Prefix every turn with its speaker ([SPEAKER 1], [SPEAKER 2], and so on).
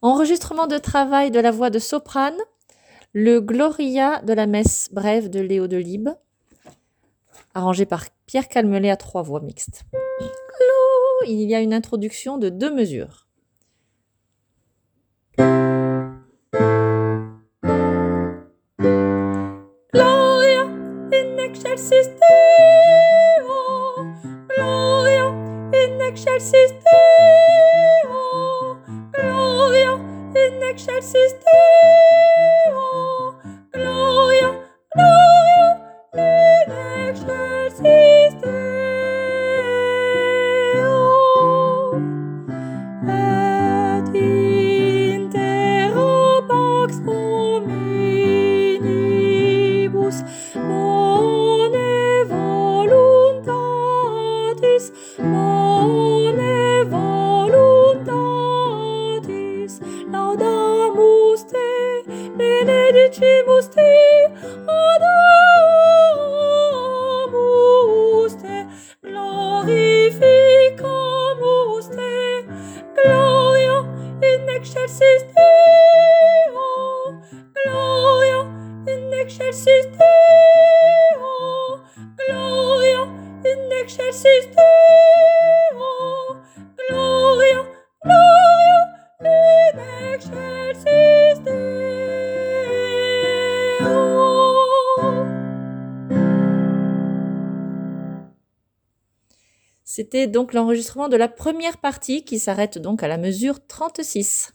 [SPEAKER 1] Enregistrement de travail de la voix de soprane, le Gloria de la messe brève de Léo Delibes, arrangé par Pierre Calmelet à trois voix mixtes. Il y a une introduction de deux mesures. in excelsis Deo, gloria, gloria, in excelsis Deo. Et in terra pax hominibus bone voluntatis, bone voluntatis, laudatis, te, adoramus te, glorificamus te, Gloria in excelsis Deo, Gloria in excelsis Deo, Gloria in excelsis Deo, C'était donc l'enregistrement de la première partie qui s'arrête donc à la mesure 36.